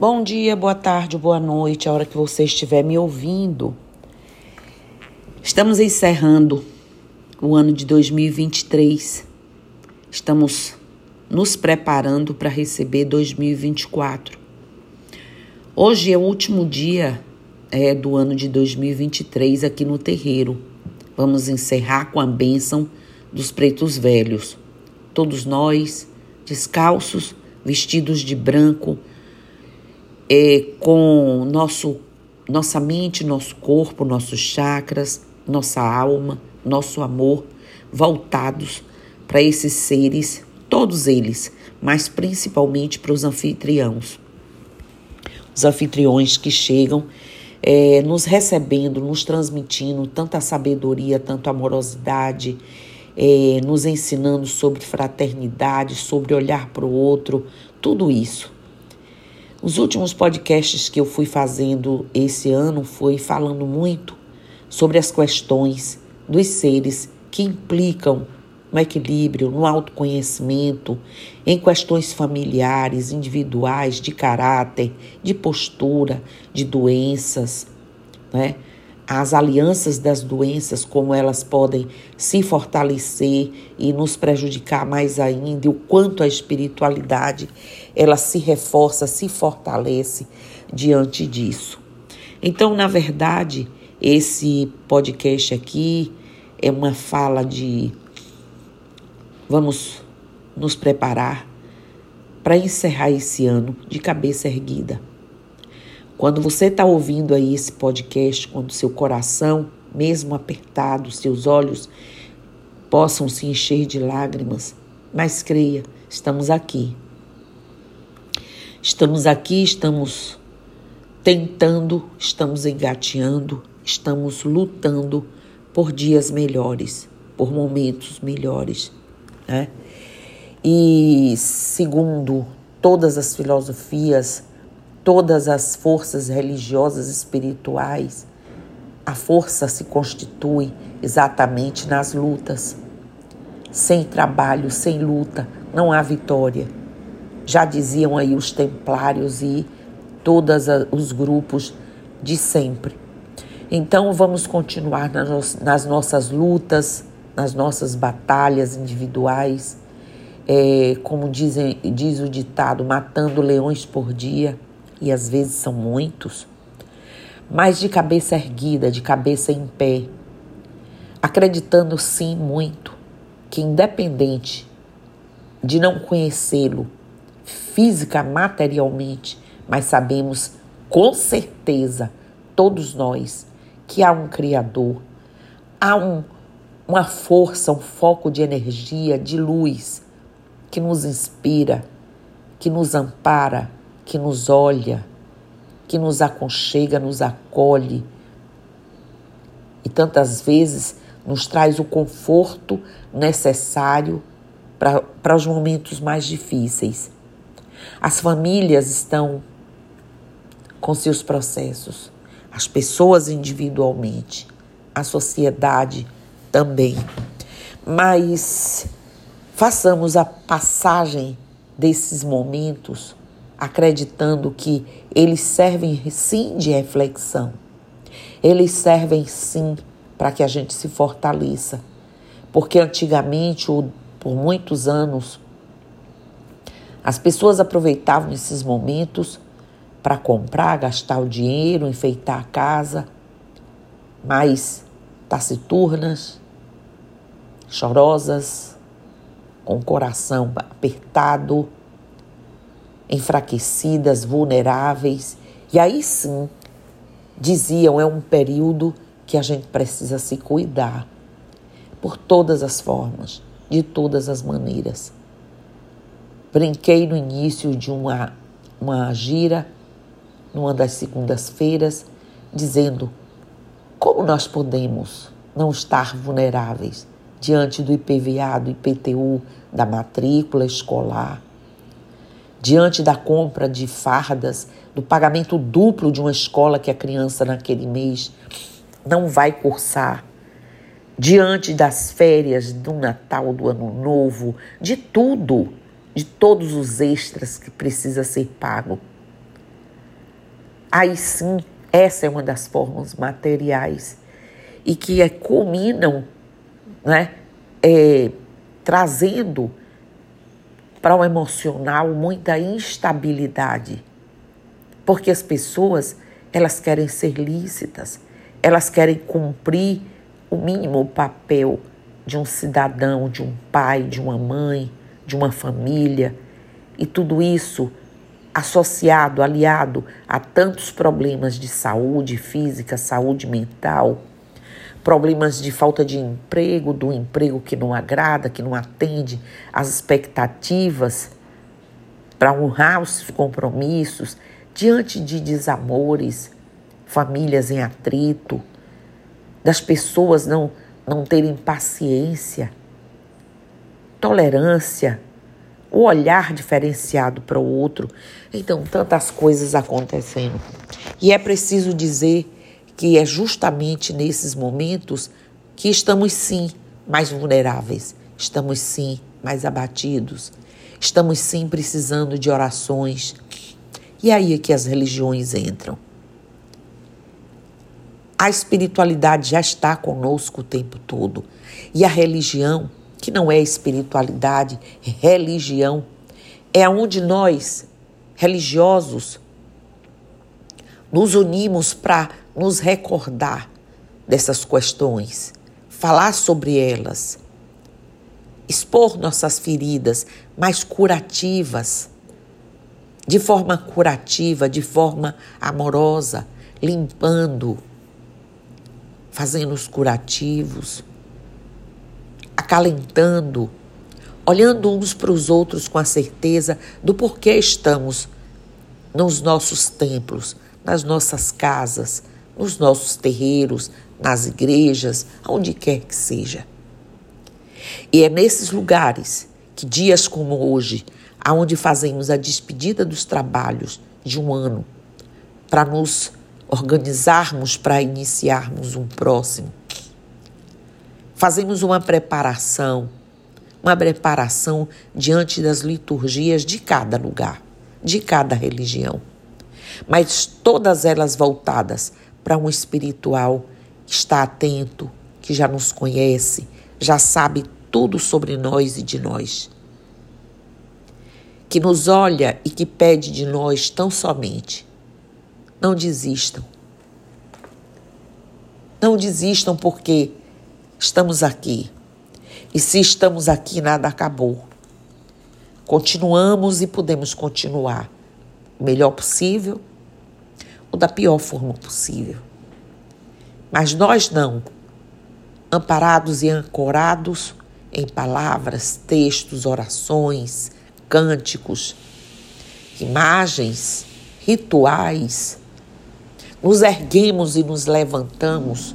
Bom dia, boa tarde, boa noite, a hora que você estiver me ouvindo. Estamos encerrando o ano de 2023. Estamos nos preparando para receber 2024. Hoje é o último dia é, do ano de 2023 aqui no terreiro. Vamos encerrar com a bênção dos pretos velhos. Todos nós, descalços, vestidos de branco, é, com nosso, nossa mente, nosso corpo, nossos chakras, nossa alma, nosso amor voltados para esses seres, todos eles, mas principalmente para os anfitriãos. Os anfitriões que chegam é, nos recebendo, nos transmitindo tanta sabedoria, tanta amorosidade, é, nos ensinando sobre fraternidade, sobre olhar para o outro, tudo isso. Os últimos podcasts que eu fui fazendo esse ano foi falando muito sobre as questões dos seres que implicam no equilíbrio, no autoconhecimento, em questões familiares, individuais, de caráter, de postura, de doenças, né? As alianças das doenças, como elas podem se fortalecer e nos prejudicar mais ainda, e o quanto a espiritualidade ela se reforça, se fortalece diante disso. Então, na verdade, esse podcast aqui é uma fala de vamos nos preparar para encerrar esse ano de cabeça erguida quando você está ouvindo aí esse podcast, quando seu coração, mesmo apertado, seus olhos possam se encher de lágrimas, mas creia, estamos aqui. Estamos aqui, estamos tentando, estamos engateando, estamos lutando por dias melhores, por momentos melhores, né? E segundo todas as filosofias todas as forças religiosas espirituais, a força se constitui exatamente nas lutas. Sem trabalho, sem luta, não há vitória. Já diziam aí os templários e todos os grupos de sempre. Então vamos continuar nas nossas lutas, nas nossas batalhas individuais, é, como dizem, diz o ditado, matando leões por dia e às vezes são muitos, mas de cabeça erguida, de cabeça em pé, acreditando sim muito que, independente de não conhecê-lo física, materialmente, mas sabemos com certeza, todos nós, que há um Criador, há um, uma força, um foco de energia, de luz que nos inspira, que nos ampara que nos olha, que nos aconchega, nos acolhe e tantas vezes nos traz o conforto necessário para os momentos mais difíceis. As famílias estão com seus processos, as pessoas individualmente, a sociedade também. Mas façamos a passagem desses momentos acreditando que eles servem sim de reflexão. Eles servem sim para que a gente se fortaleça. Porque antigamente, ou por muitos anos, as pessoas aproveitavam esses momentos para comprar, gastar o dinheiro, enfeitar a casa, mais taciturnas, chorosas, com o coração apertado enfraquecidas, vulneráveis. E aí sim, diziam, é um período que a gente precisa se cuidar por todas as formas, de todas as maneiras. Brinquei no início de uma, uma gira, numa das segundas-feiras, dizendo como nós podemos não estar vulneráveis diante do IPVA, do IPTU, da matrícula escolar, diante da compra de fardas, do pagamento duplo de uma escola que a criança naquele mês não vai cursar, diante das férias, do Natal, do Ano Novo, de tudo, de todos os extras que precisa ser pago. aí sim, essa é uma das formas materiais e que é, culminam, né, é, trazendo para o emocional muita instabilidade, porque as pessoas elas querem ser lícitas, elas querem cumprir o mínimo papel de um cidadão, de um pai, de uma mãe, de uma família, e tudo isso associado, aliado a tantos problemas de saúde física, saúde mental, problemas de falta de emprego, do emprego que não agrada, que não atende às expectativas para honrar os compromissos, diante de desamores, famílias em atrito, das pessoas não, não terem paciência, tolerância, o olhar diferenciado para o outro. Então, tantas coisas acontecendo. E é preciso dizer que é justamente nesses momentos que estamos sim mais vulneráveis, estamos sim mais abatidos, estamos sim precisando de orações. E aí é que as religiões entram. A espiritualidade já está conosco o tempo todo. E a religião que não é espiritualidade, religião. É onde nós, religiosos, nos unimos para nos recordar dessas questões, falar sobre elas, expor nossas feridas mais curativas, de forma curativa, de forma amorosa, limpando, fazendo os curativos acalentando, olhando uns para os outros com a certeza do porquê estamos nos nossos templos, nas nossas casas, nos nossos terreiros, nas igrejas, aonde quer que seja. E é nesses lugares que dias como hoje, aonde fazemos a despedida dos trabalhos de um ano, para nos organizarmos para iniciarmos um próximo, fazemos uma preparação, uma preparação diante das liturgias de cada lugar, de cada religião, mas todas elas voltadas para um espiritual que está atento, que já nos conhece, já sabe tudo sobre nós e de nós. Que nos olha e que pede de nós tão somente. Não desistam. Não desistam porque Estamos aqui. E se estamos aqui, nada acabou. Continuamos e podemos continuar o melhor possível ou da pior forma possível. Mas nós não, amparados e ancorados em palavras, textos, orações, cânticos, imagens, rituais, nos erguemos e nos levantamos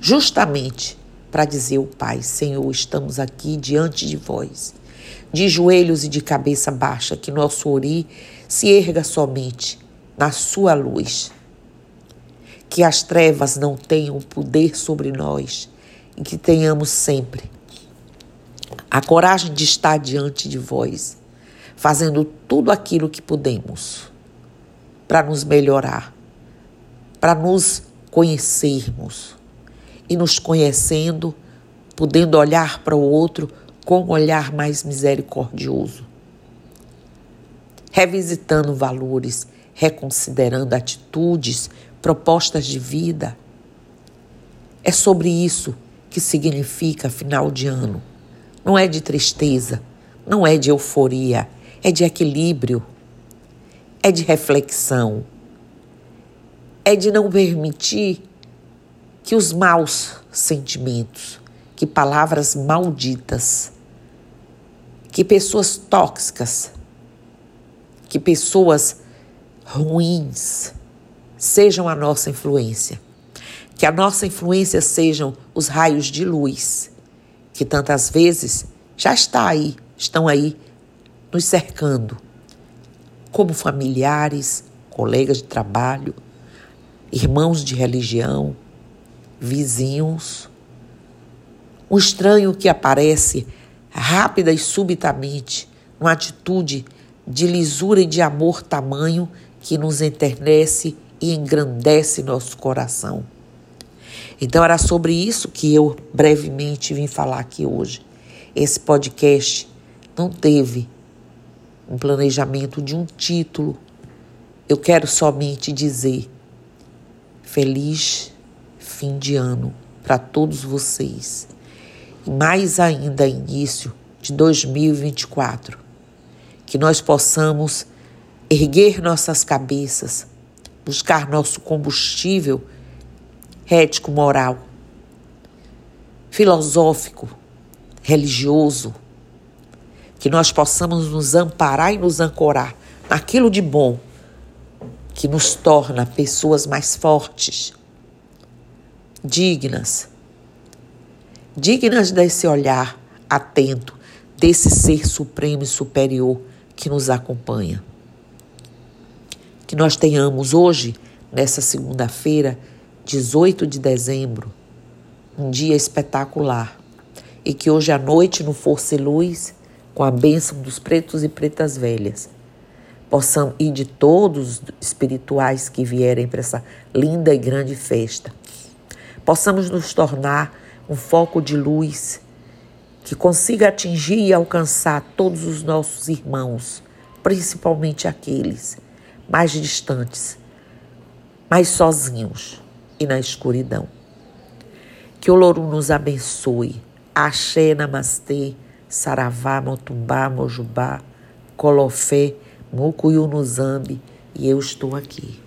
justamente para dizer ao Pai: Senhor, estamos aqui diante de vós, de joelhos e de cabeça baixa, que nosso ori se erga somente na Sua luz. Que as trevas não tenham poder sobre nós e que tenhamos sempre a coragem de estar diante de vós, fazendo tudo aquilo que podemos para nos melhorar, para nos conhecermos e nos conhecendo, podendo olhar para o outro com um olhar mais misericordioso. Revisitando valores, reconsiderando atitudes, propostas de vida. É sobre isso que significa final de ano. Não é de tristeza, não é de euforia, é de equilíbrio, é de reflexão, é de não permitir que os maus sentimentos, que palavras malditas, que pessoas tóxicas, que pessoas ruins sejam a nossa influência. Que a nossa influência sejam os raios de luz, que tantas vezes já está aí, estão aí nos cercando, como familiares, colegas de trabalho, irmãos de religião, vizinhos. Um estranho que aparece rápida e subitamente, numa atitude de lisura e de amor tamanho que nos enternece e engrandece nosso coração. Então era sobre isso que eu brevemente vim falar aqui hoje. Esse podcast não teve um planejamento de um título. Eu quero somente dizer feliz fim de ano para todos vocês. E mais ainda início de 2024. Que nós possamos erguer nossas cabeças, buscar nosso combustível ético, moral, filosófico, religioso, que nós possamos nos amparar e nos ancorar naquilo de bom que nos torna pessoas mais fortes, dignas, dignas desse olhar atento, desse ser supremo e superior que nos acompanha. Que nós tenhamos hoje, nessa segunda-feira, 18 de dezembro, um dia espetacular. E que hoje à noite, no Força e Luz, com a bênção dos pretos e pretas velhas, possam ir de todos espirituais que vierem para essa linda e grande festa, possamos nos tornar um foco de luz que consiga atingir e alcançar todos os nossos irmãos, principalmente aqueles mais distantes, mais sozinhos e na escuridão. Que o Louro nos abençoe. Axé, Namastê, Saravá, Motumbá, Mojubá, Colofé, Mucuyu no Zambi e eu estou aqui.